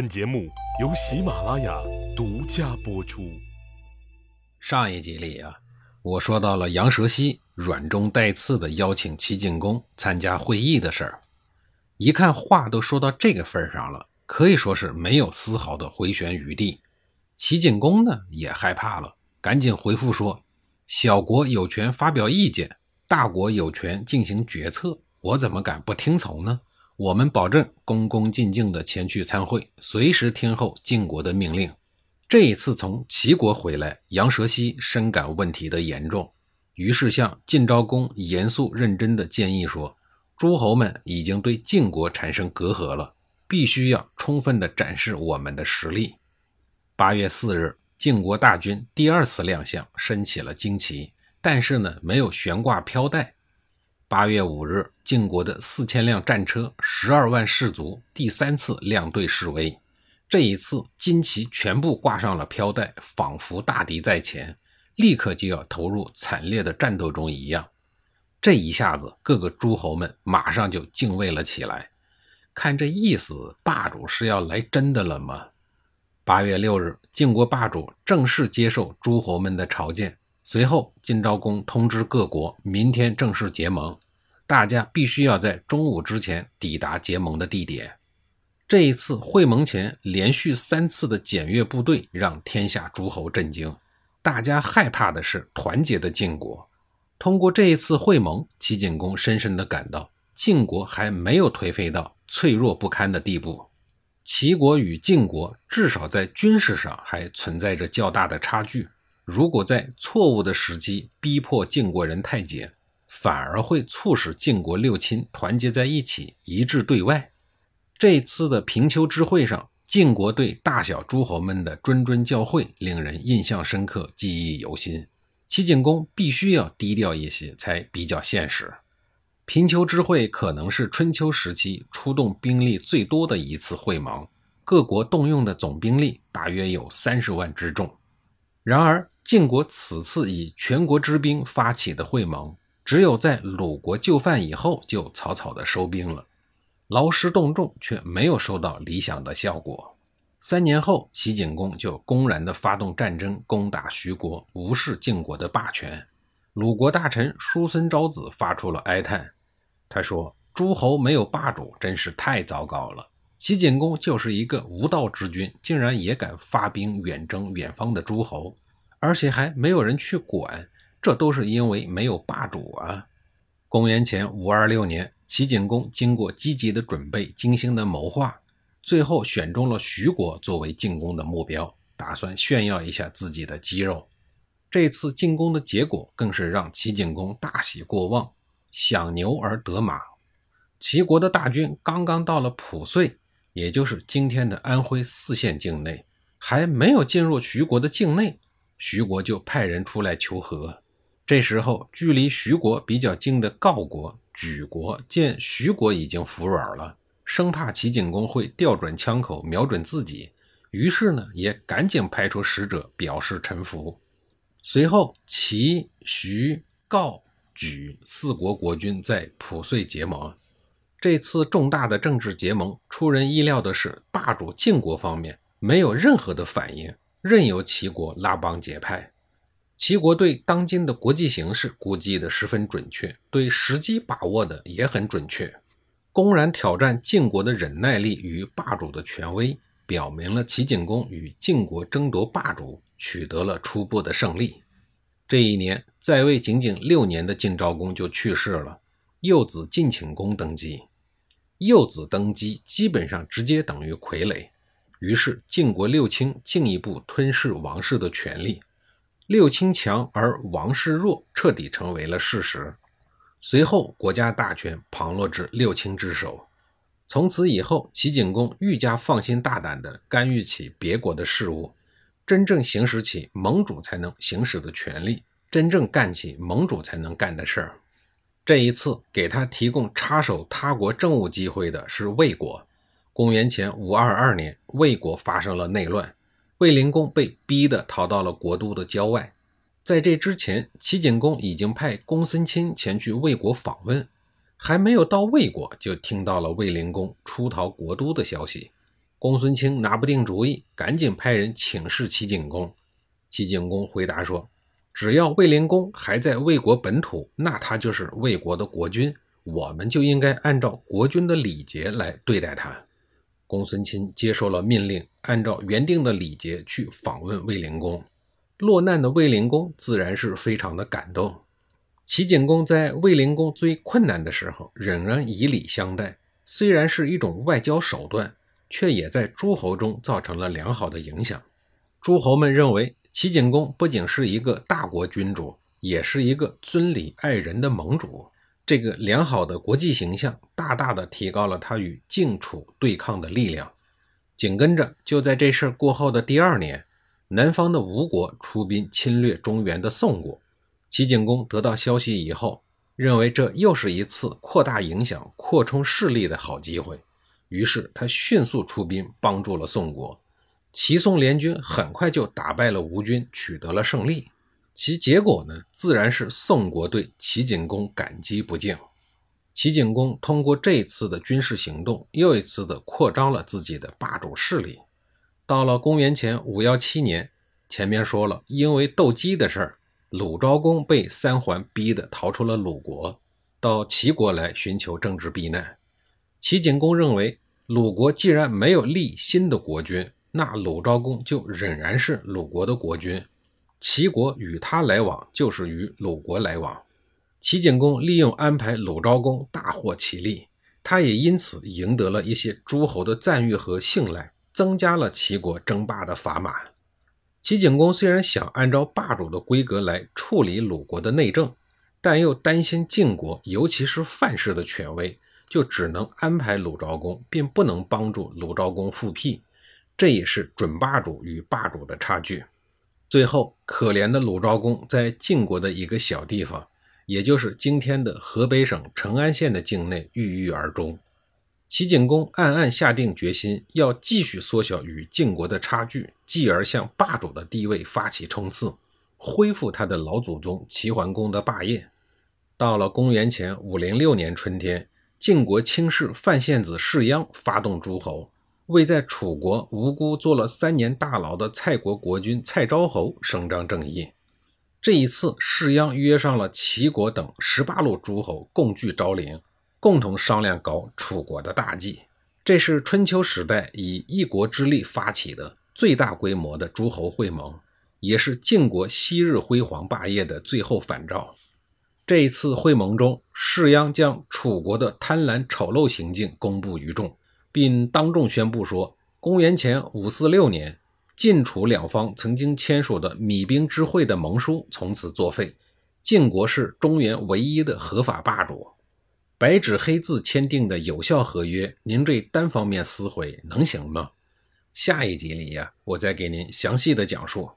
本节目由喜马拉雅独家播出。上一集里啊，我说到了杨蛇溪软中带刺的邀请齐景公参加会议的事儿。一看话都说到这个份上了，可以说是没有丝毫的回旋余地。齐景公呢也害怕了，赶紧回复说：“小国有权发表意见，大国有权进行决策，我怎么敢不听从呢？”我们保证恭恭敬敬地前去参会，随时听候晋国的命令。这一次从齐国回来，杨蛇溪深感问题的严重，于是向晋昭公严肃认真地建议说：“诸侯们已经对晋国产生隔阂了，必须要充分地展示我们的实力。”八月四日，晋国大军第二次亮相，升起了旌旗，但是呢，没有悬挂飘带。八月五日，晋国的四千辆战车、十二万士卒第三次亮队示威。这一次，旌旗全部挂上了飘带，仿佛大敌在前，立刻就要投入惨烈的战斗中一样。这一下子，各个诸侯们马上就敬畏了起来。看这意思，霸主是要来真的了吗？八月六日，晋国霸主正式接受诸侯们的朝见。随后，晋昭公通知各国，明天正式结盟，大家必须要在中午之前抵达结盟的地点。这一次会盟前连续三次的检阅部队，让天下诸侯震惊。大家害怕的是团结的晋国。通过这一次会盟，齐景公深深地感到晋国还没有颓废到脆弱不堪的地步。齐国与晋国至少在军事上还存在着较大的差距。如果在错误的时机逼迫晋国人太监，反而会促使晋国六亲团结在一起，一致对外。这次的平丘之会上，晋国对大小诸侯们的谆谆教诲，令人印象深刻，记忆犹新。齐景公必须要低调一些，才比较现实。平丘之会可能是春秋时期出动兵力最多的一次会盟，各国动用的总兵力大约有三十万之众。然而，晋国此次以全国之兵发起的会盟，只有在鲁国就范以后就草草的收兵了，劳师动众，却没有收到理想的效果。三年后，齐景公就公然的发动战争，攻打徐国，无视晋国的霸权。鲁国大臣叔孙昭子发出了哀叹，他说：“诸侯没有霸主，真是太糟糕了。齐景公就是一个无道之君，竟然也敢发兵远征远方的诸侯。”而且还没有人去管，这都是因为没有霸主啊！公元前五二六年，齐景公经过积极的准备、精心的谋划，最后选中了徐国作为进攻的目标，打算炫耀一下自己的肌肉。这次进攻的结果更是让齐景公大喜过望，想牛而得马。齐国的大军刚刚到了濮遂，也就是今天的安徽泗县境内，还没有进入徐国的境内。徐国就派人出来求和。这时候，距离徐国比较近的郜国、莒国见徐国已经服软了，生怕齐景公会调转枪口瞄准自己，于是呢，也赶紧派出使者表示臣服。随后，齐、徐、郜、莒四国国君在濮遂结盟。这次重大的政治结盟，出人意料的是，霸主晋国方面没有任何的反应。任由齐国拉帮结派，齐国对当今的国际形势估计的十分准确，对时机把握的也很准确。公然挑战晋国的忍耐力与霸主的权威，表明了齐景公与晋国争夺霸主取得了初步的胜利。这一年，在位仅仅六年的晋昭公就去世了，幼子晋顷公登基。幼子登基，基本上直接等于傀儡。于是，晋国六卿进一步吞噬王室的权力，六卿强而王室弱，彻底成为了事实。随后，国家大权旁落至六卿之手。从此以后，齐景公愈加放心大胆地干预起别国的事务，真正行使起盟主才能行使的权利，真正干起盟主才能干的事儿。这一次，给他提供插手他国政务机会的是魏国。公元前五二二年，魏国发生了内乱，卫灵公被逼得逃到了国都的郊外。在这之前，齐景公已经派公孙卿前去魏国访问，还没有到魏国，就听到了卫灵公出逃国都的消息。公孙卿拿不定主意，赶紧派人请示齐景公。齐景公回答说：“只要卫灵公还在魏国本土，那他就是魏国的国君，我们就应该按照国君的礼节来对待他。”公孙卿接受了命令，按照原定的礼节去访问卫灵公。落难的卫灵公自然是非常的感动。齐景公在卫灵公最困难的时候，仍然以礼相待，虽然是一种外交手段。却也在诸侯中造成了良好的影响。诸侯们认为齐景公不仅是一个大国君主，也是一个尊礼爱人的盟主。这个良好的国际形象，大大的提高了他与晋楚对抗的力量。紧跟着，就在这事儿过后的第二年，南方的吴国出兵侵略中原的宋国。齐景公得到消息以后，认为这又是一次扩大影响、扩充势力的好机会。于是他迅速出兵，帮助了宋国。齐宋联军很快就打败了吴军，取得了胜利。其结果呢，自然是宋国对齐景公感激不尽。齐景公通过这次的军事行动，又一次的扩张了自己的霸主势力。到了公元前五幺七年，前面说了，因为斗鸡的事儿，鲁昭公被三桓逼得逃出了鲁国，到齐国来寻求政治避难。齐景公认为，鲁国既然没有立新的国君，那鲁昭公就仍然是鲁国的国君。齐国与他来往，就是与鲁国来往。齐景公利用安排鲁昭公，大获其利。他也因此赢得了一些诸侯的赞誉和信赖，增加了齐国争霸的砝码。齐景公虽然想按照霸主的规格来处理鲁国的内政，但又担心晋国，尤其是范氏的权威。就只能安排鲁昭公，并不能帮助鲁昭公复辟，这也是准霸主与霸主的差距。最后，可怜的鲁昭公在晋国的一个小地方，也就是今天的河北省成安县的境内郁郁而终。齐景公暗暗下定决心，要继续缩小与晋国的差距，继而向霸主的地位发起冲刺，恢复他的老祖宗齐桓公的霸业。到了公元前五零六年春天。晋国卿士范献子士鞅发动诸侯，为在楚国无辜坐了三年大牢的蔡国国君蔡昭侯伸张正义。这一次，士鞅约上了齐国等十八路诸侯共聚昭陵，共同商量搞楚国的大计。这是春秋时代以一国之力发起的最大规模的诸侯会盟，也是晋国昔日辉煌霸业的最后反照。这一次会盟中，士鞅将楚国的贪婪丑陋行径公布于众，并当众宣布说：公元前五四六年，晋楚两方曾经签署的米兵之会的盟书从此作废，晋国是中原唯一的合法霸主。白纸黑字签订的有效合约，您这单方面撕毁能行吗？下一集里呀，我再给您详细的讲述。